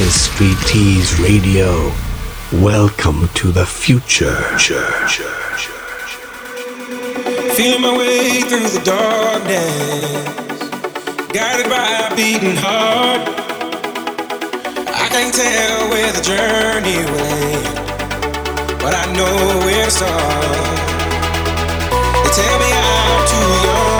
Is Street Tease Radio. Welcome to the future. Feel my way through the darkness, guided by a beating heart. I can't tell where the journey will end, but I know where to start. They tell me I'm too young.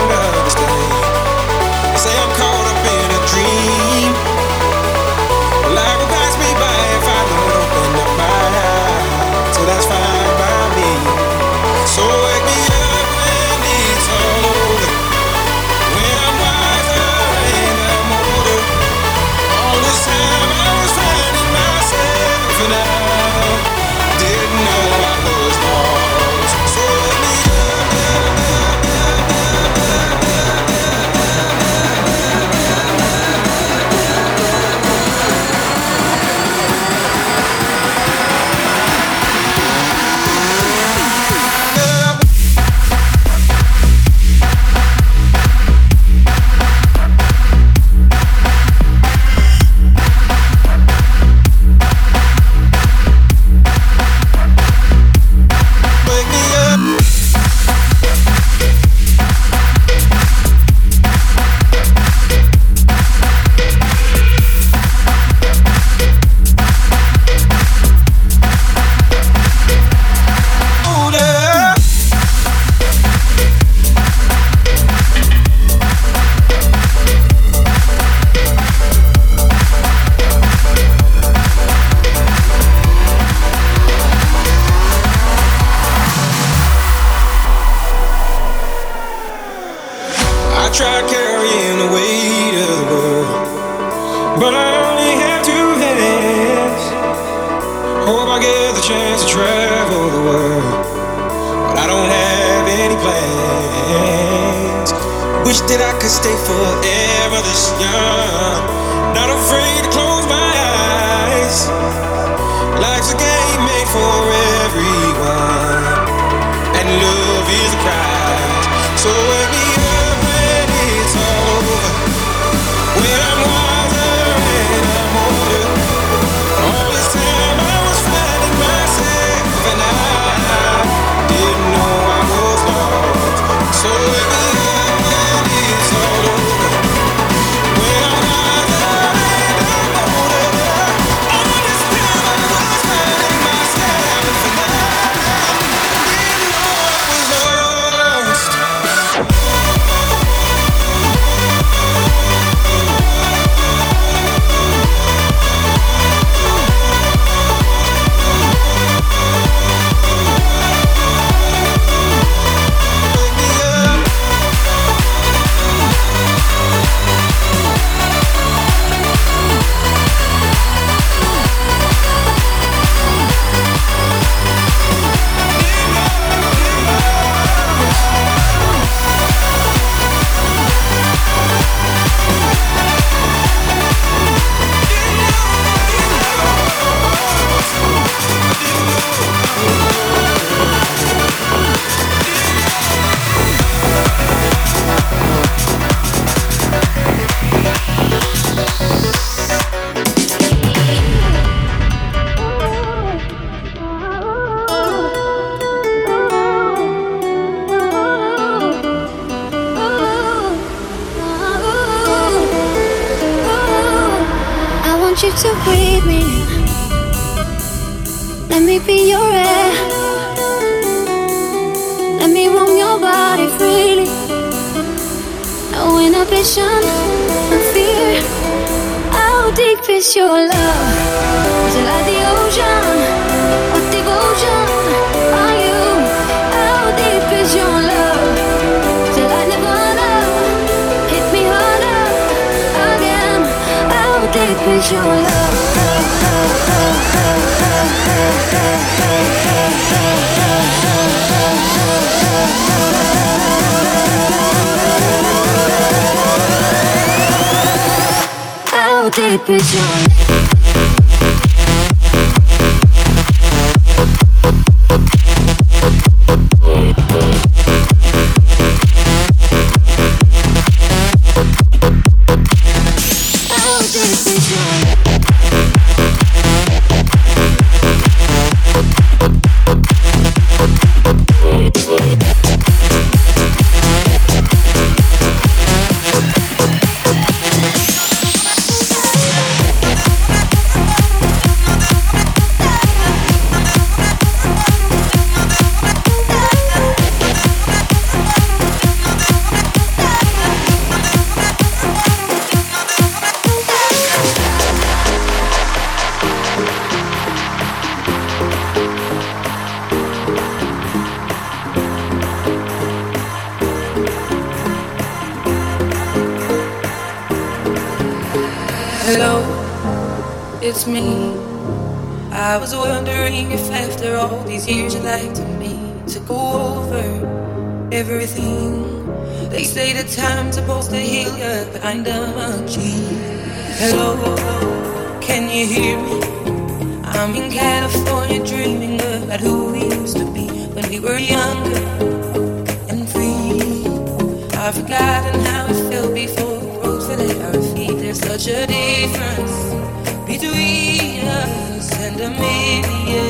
stay forever this young. type is yours It's me. I was wondering if after all these years you'd like to me to go over everything. They say the time's supposed to heal you behind a gene. Hello, can you hear me? I'm in California dreaming about who we used to be when we were younger and free. I've forgotten how it felt before the roads fell at our feet. There's such a difference between us and a million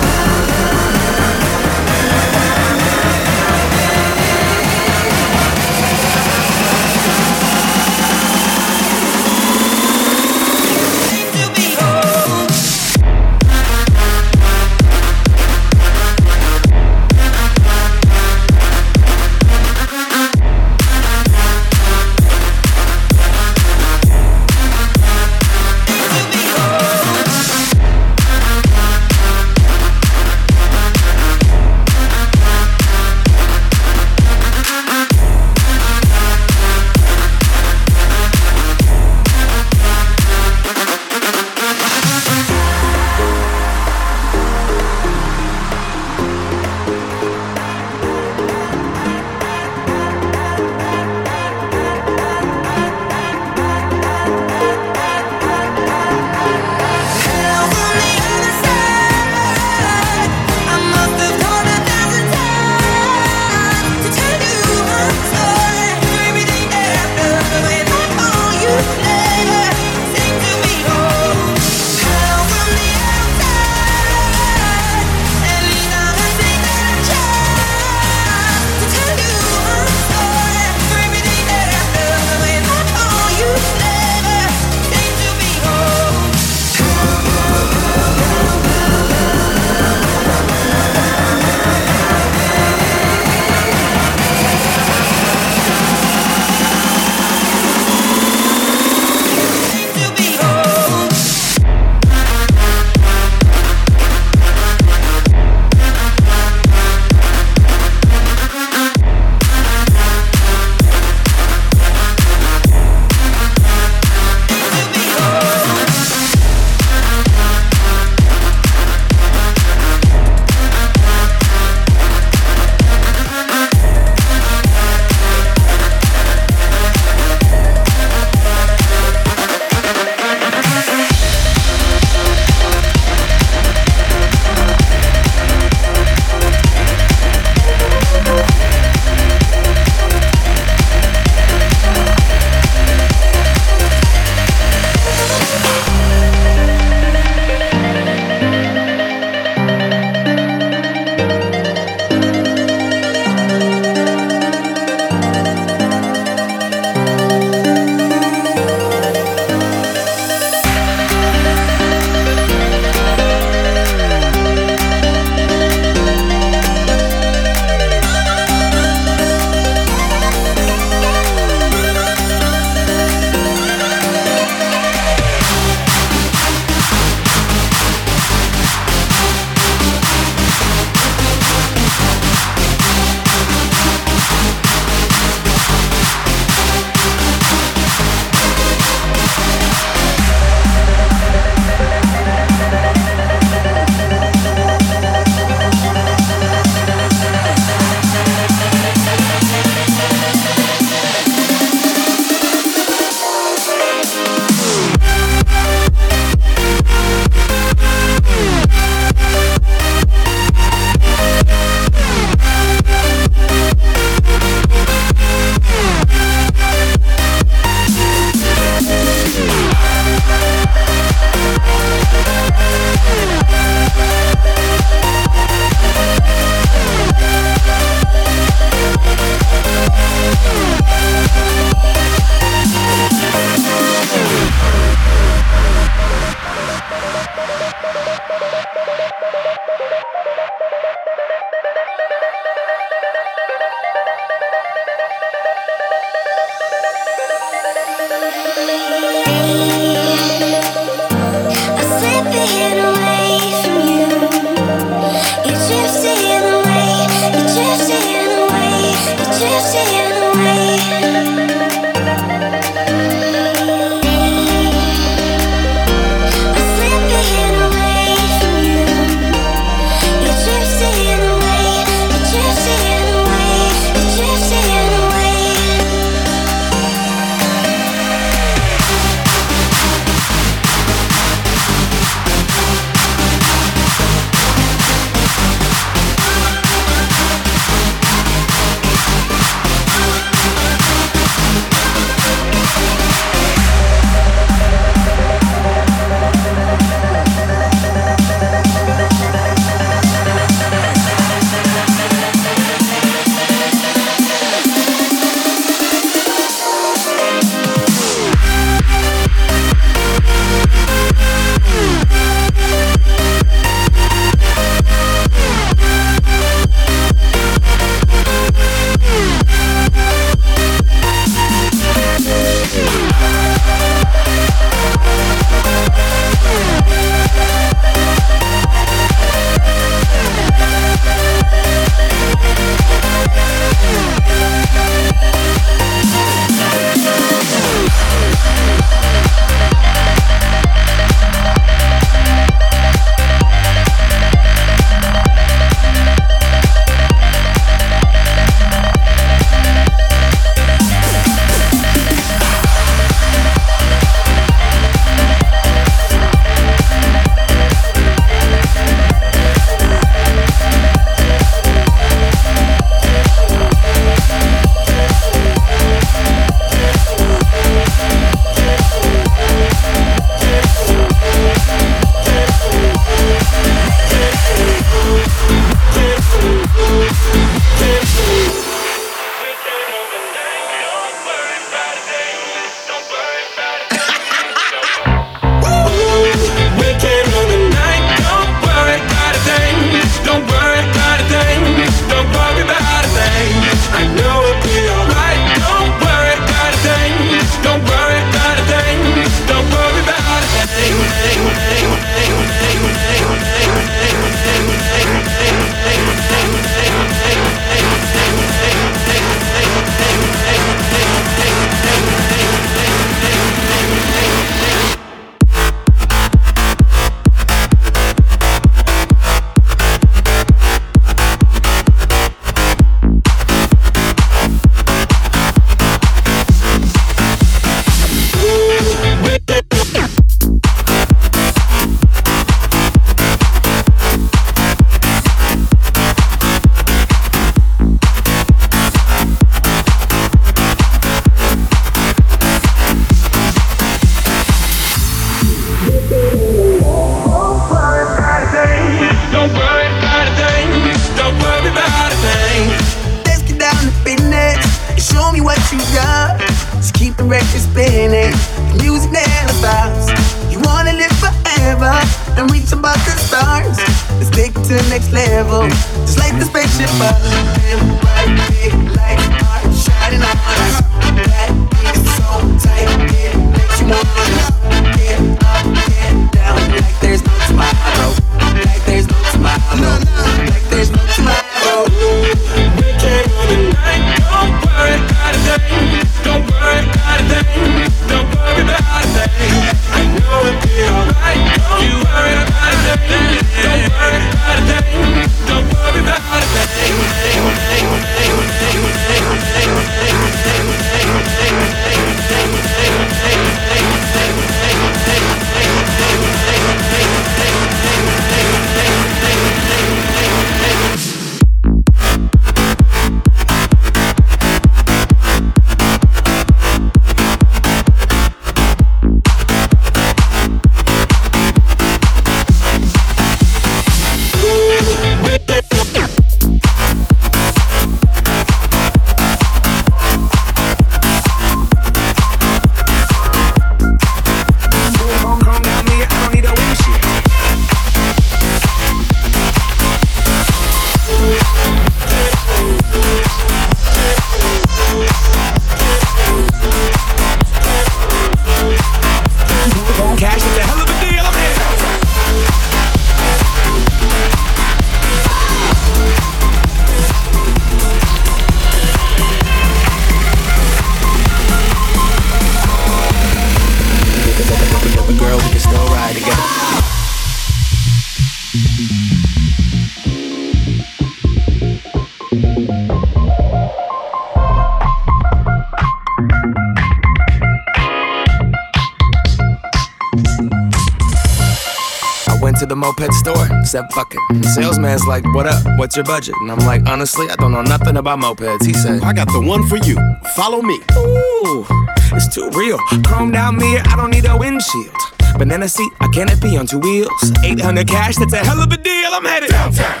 said fuck it. The salesman's like, what up? What's your budget? And I'm like, honestly, I don't know nothing about mopeds. He said, I got the one for you. Follow me. Ooh, it's too real. Chrome down mirror, I don't need a windshield. Banana seat, I canopy on two wheels. 800 cash, that's a hell of a deal. I'm headed downtown,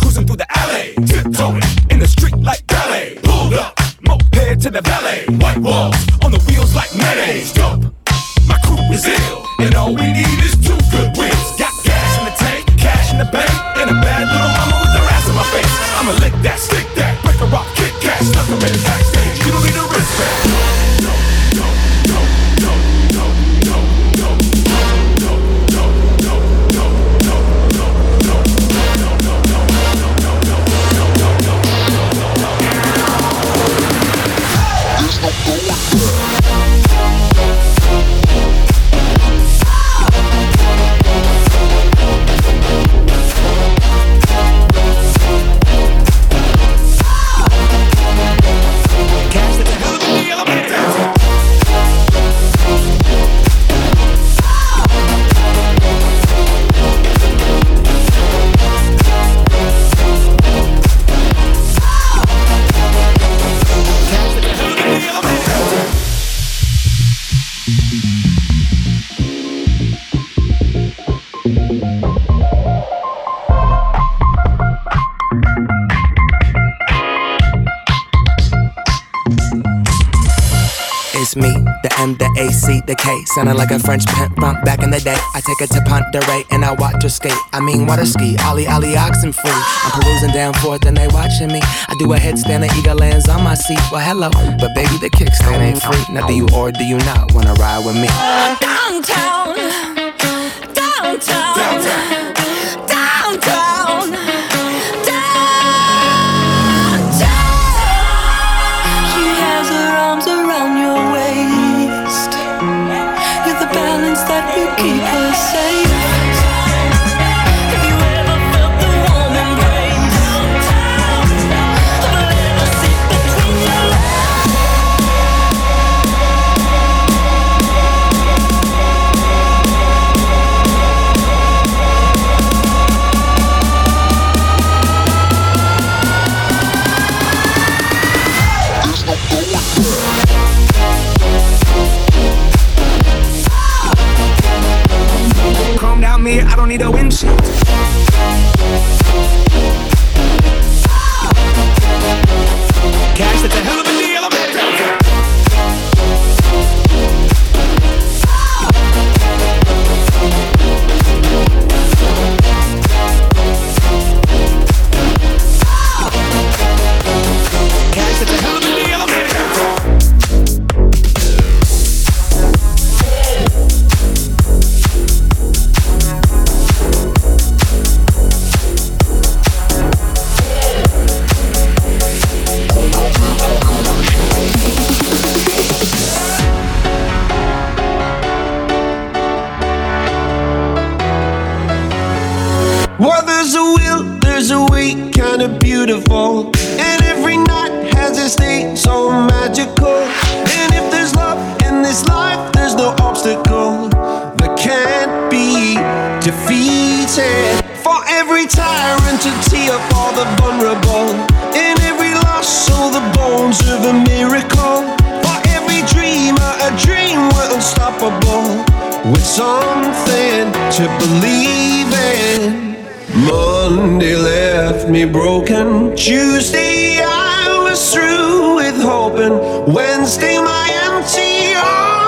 cruising through the alley, tiptoeing in the street like ballet. Pulled up, moped to the valet. White walls on the wheels like mayonnaise. Dope, my crew is ill, and all we need is cash, the M, A, C, the K. Like a French pimp from back in the day. I take her to Ponderay and I watch her skate. I mean, water ski, Ollie, Ollie, oxen free. I'm perusing down forth and they watching me. I do a headstand, the eagle lands on my seat. Well, hello, but baby, the kickstand ain't free. Now, do you or do you not wanna ride with me? Downtown, downtown, downtown, downtown. defeated. For every tyrant to tear for the vulnerable. In every loss, all the bones of a miracle. For every dreamer, a dream were unstoppable. With something to believe in. Monday left me broken. Tuesday, I was through with hoping. Wednesday, my empty arms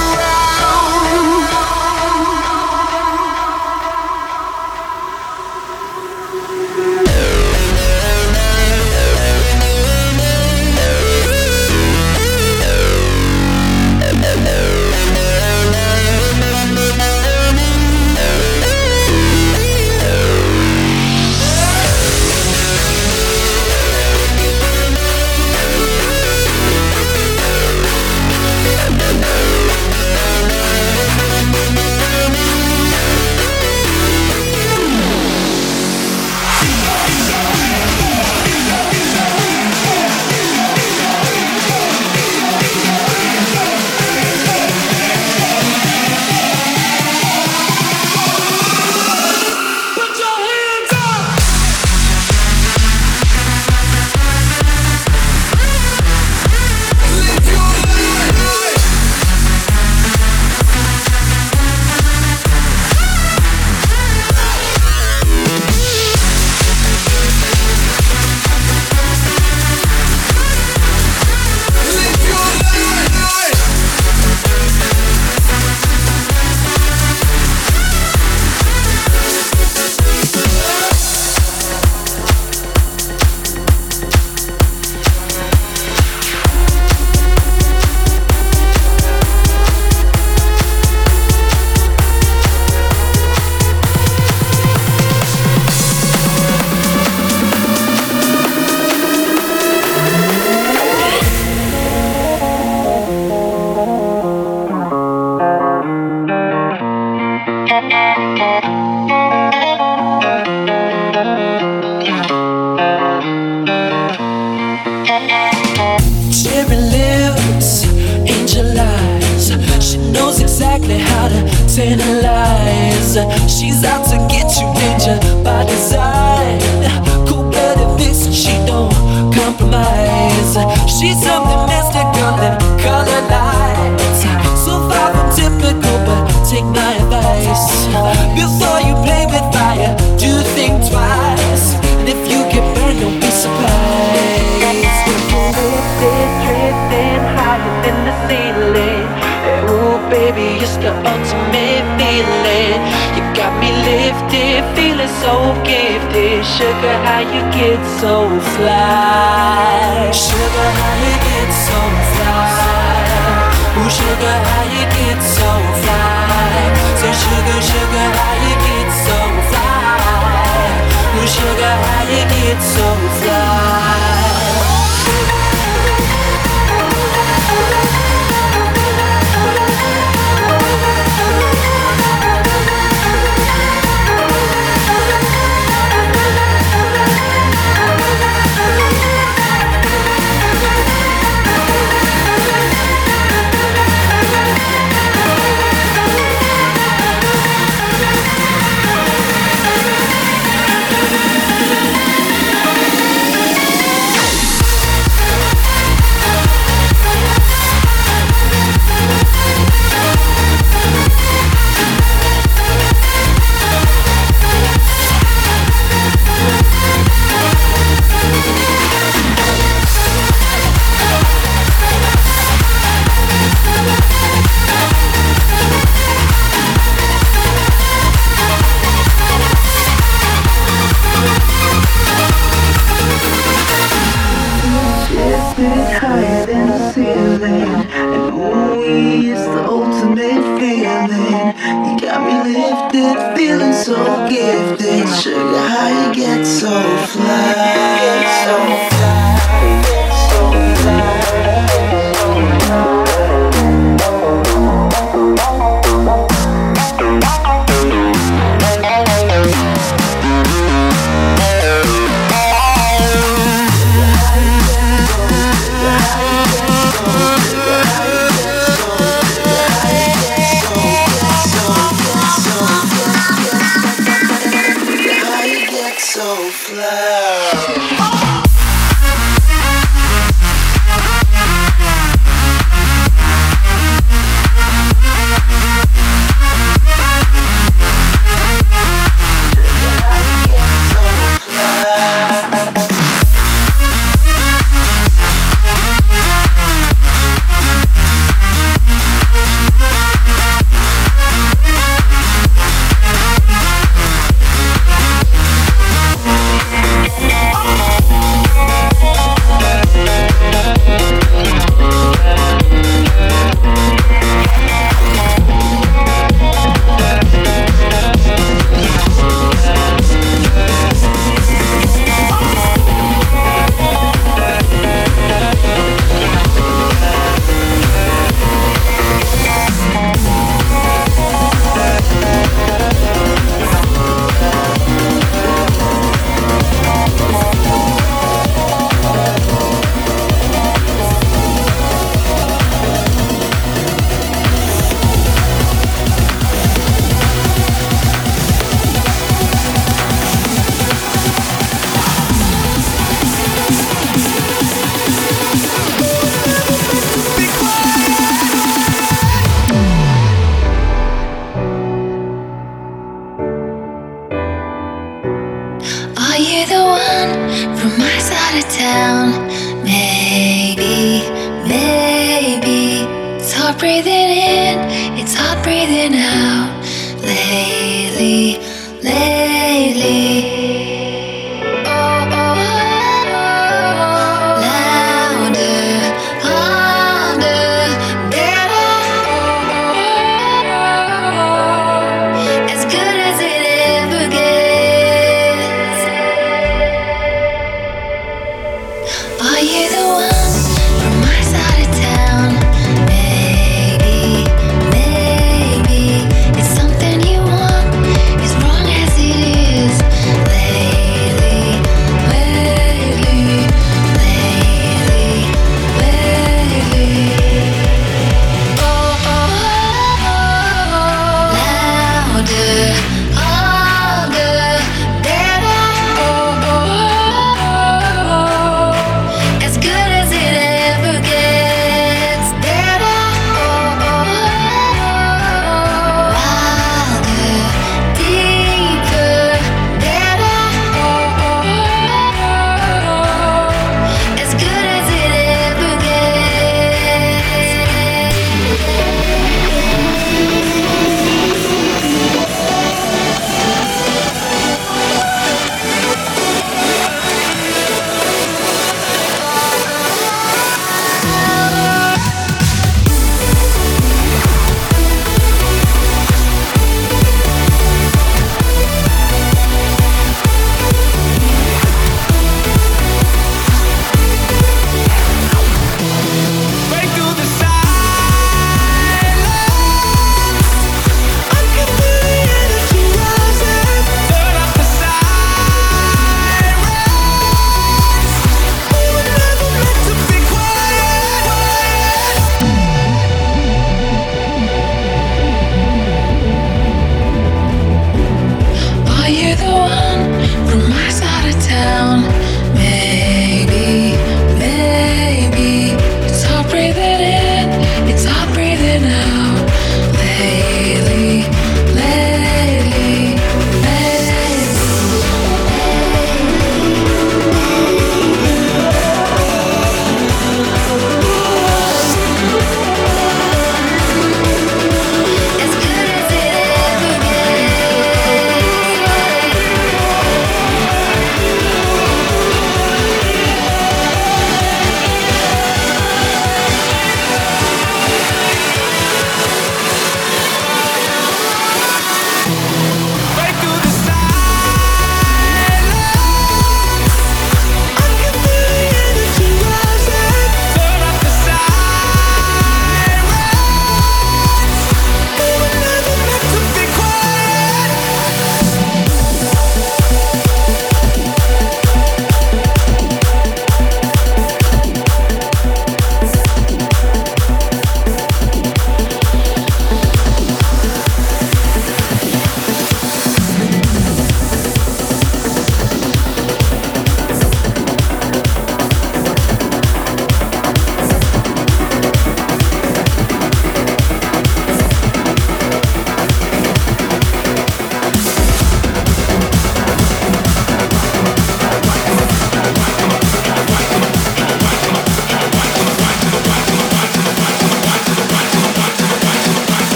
you so fly?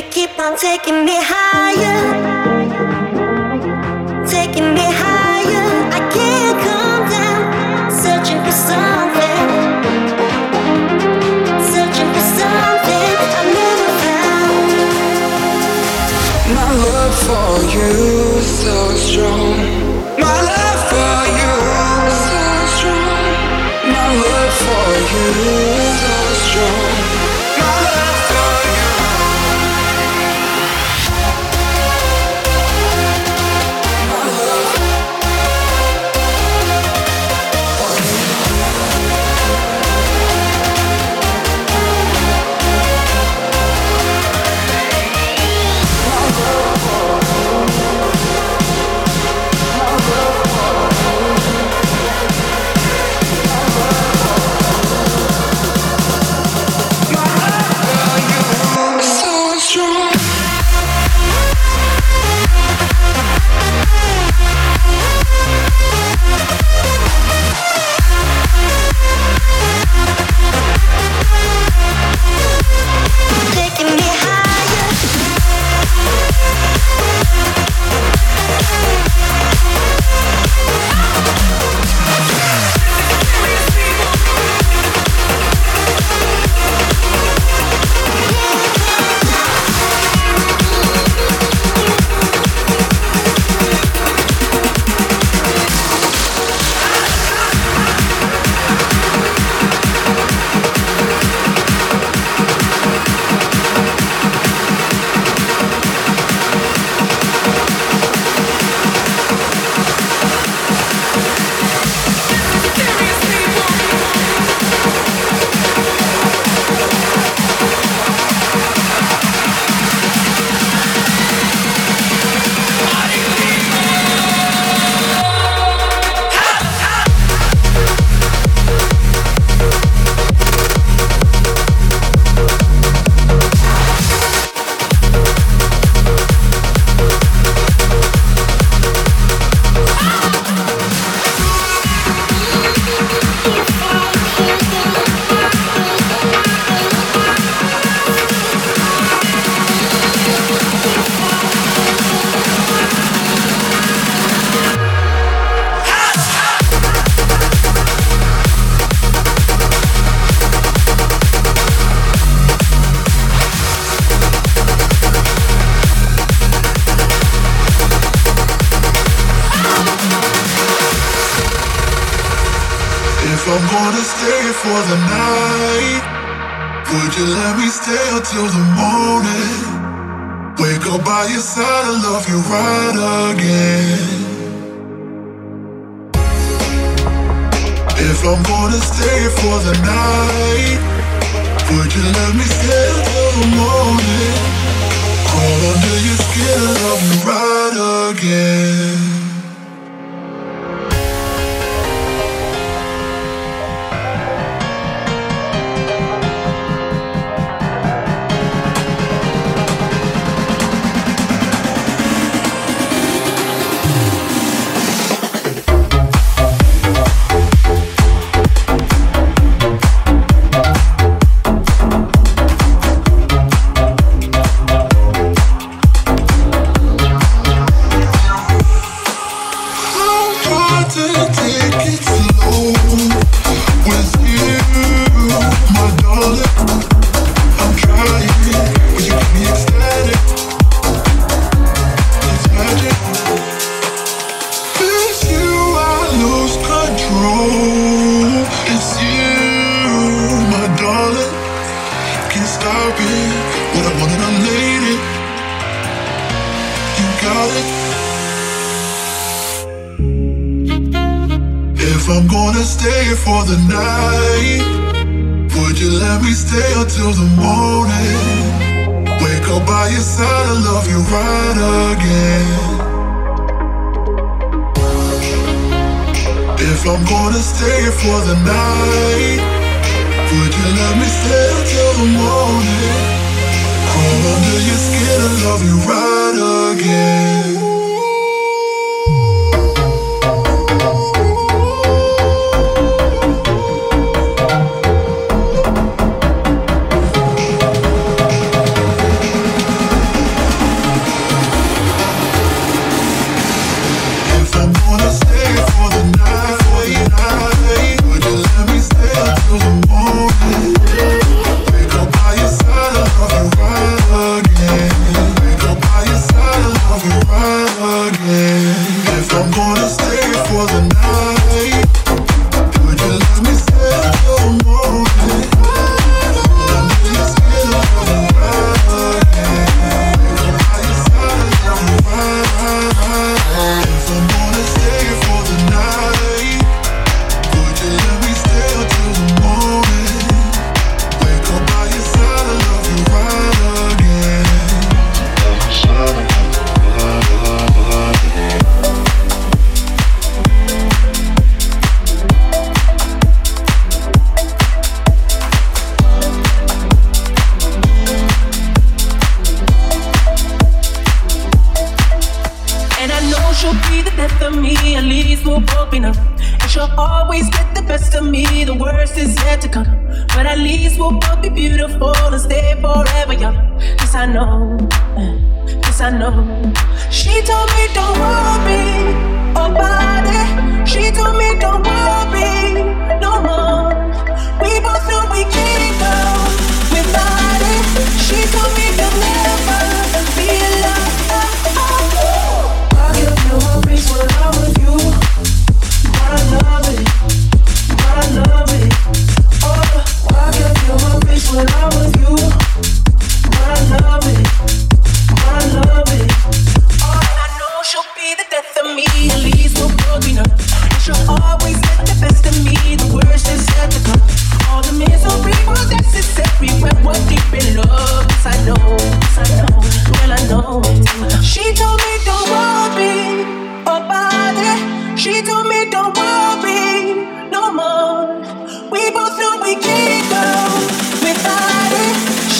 You keep on taking me higher, taking me higher. I can't come down, searching for something. i never found my love for you so strong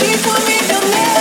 She told me you'll never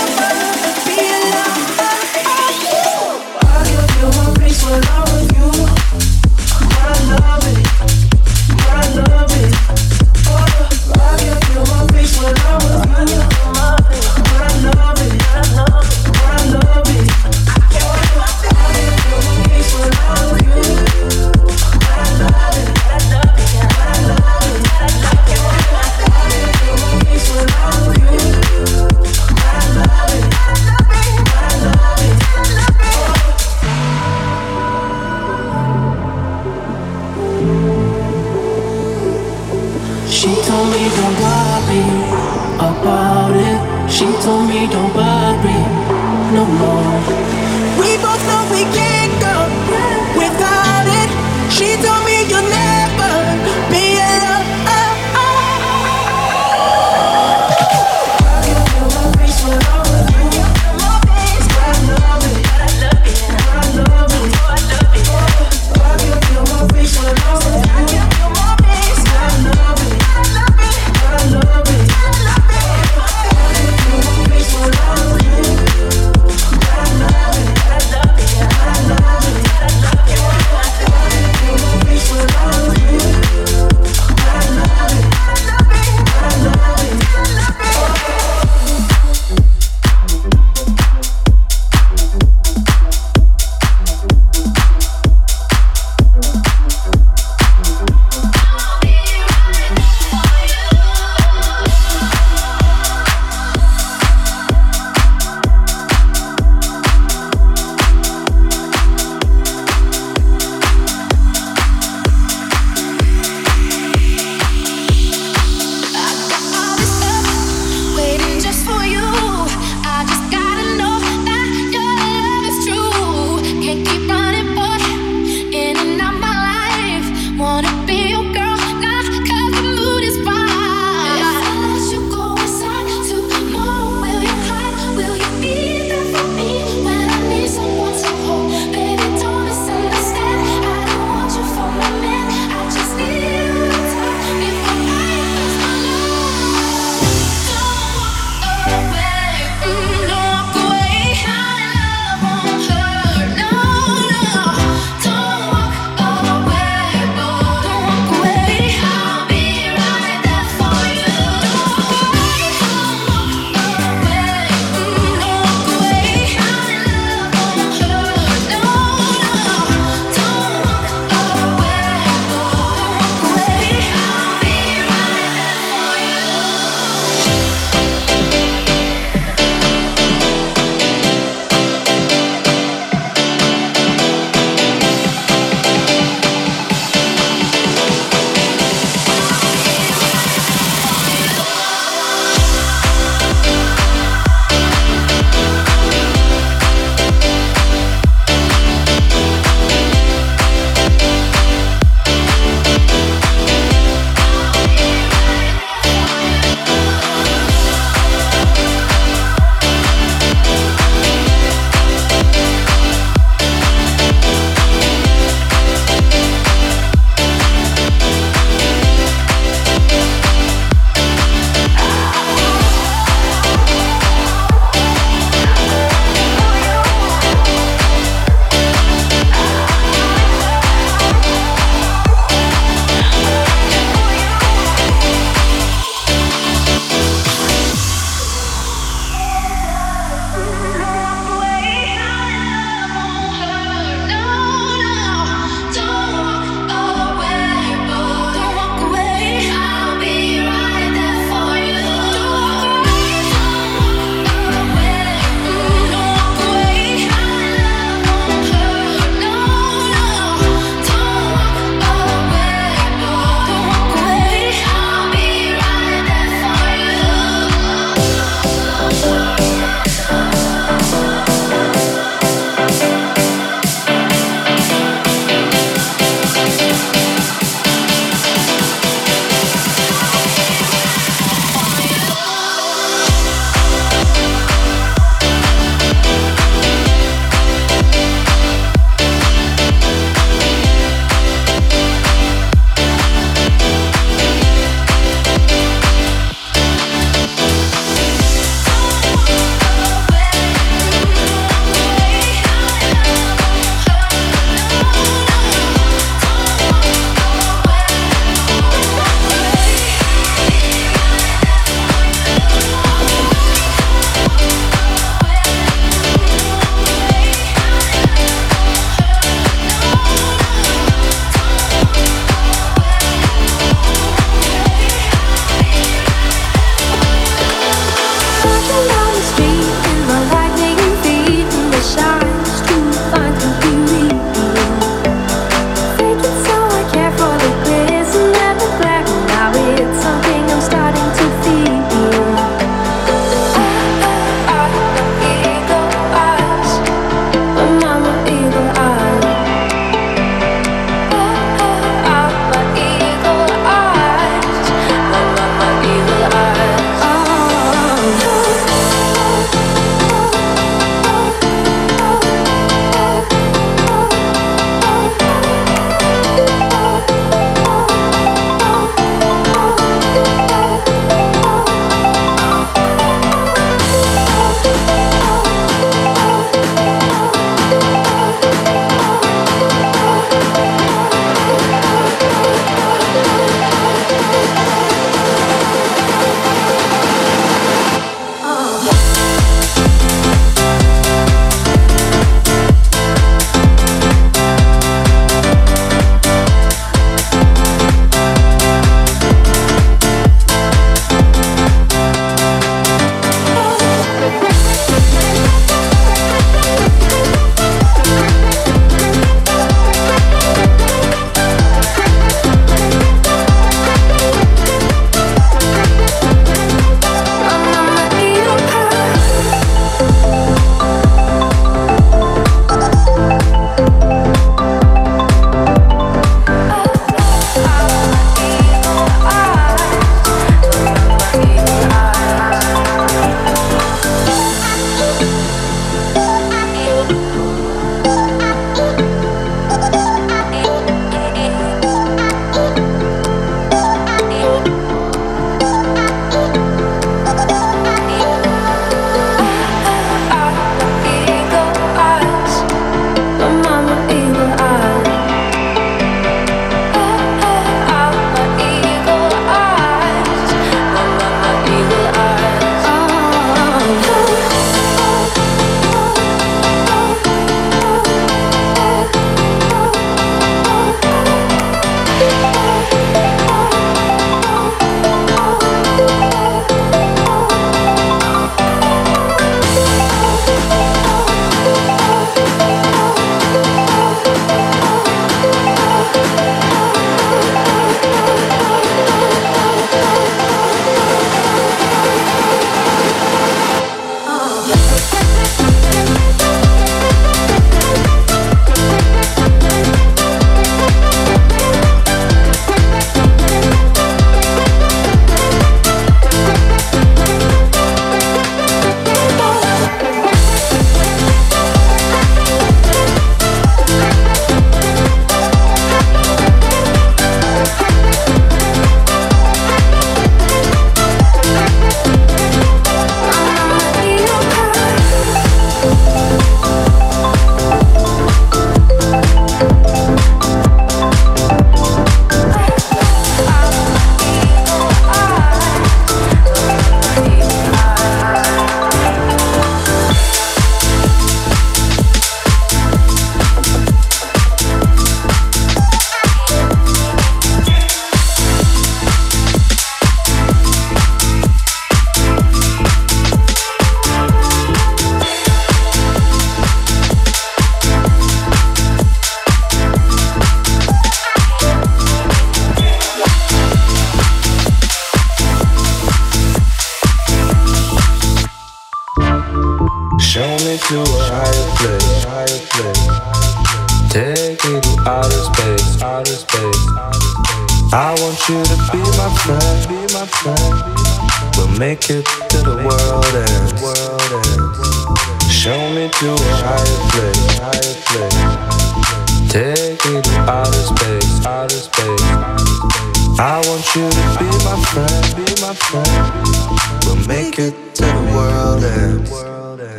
We'll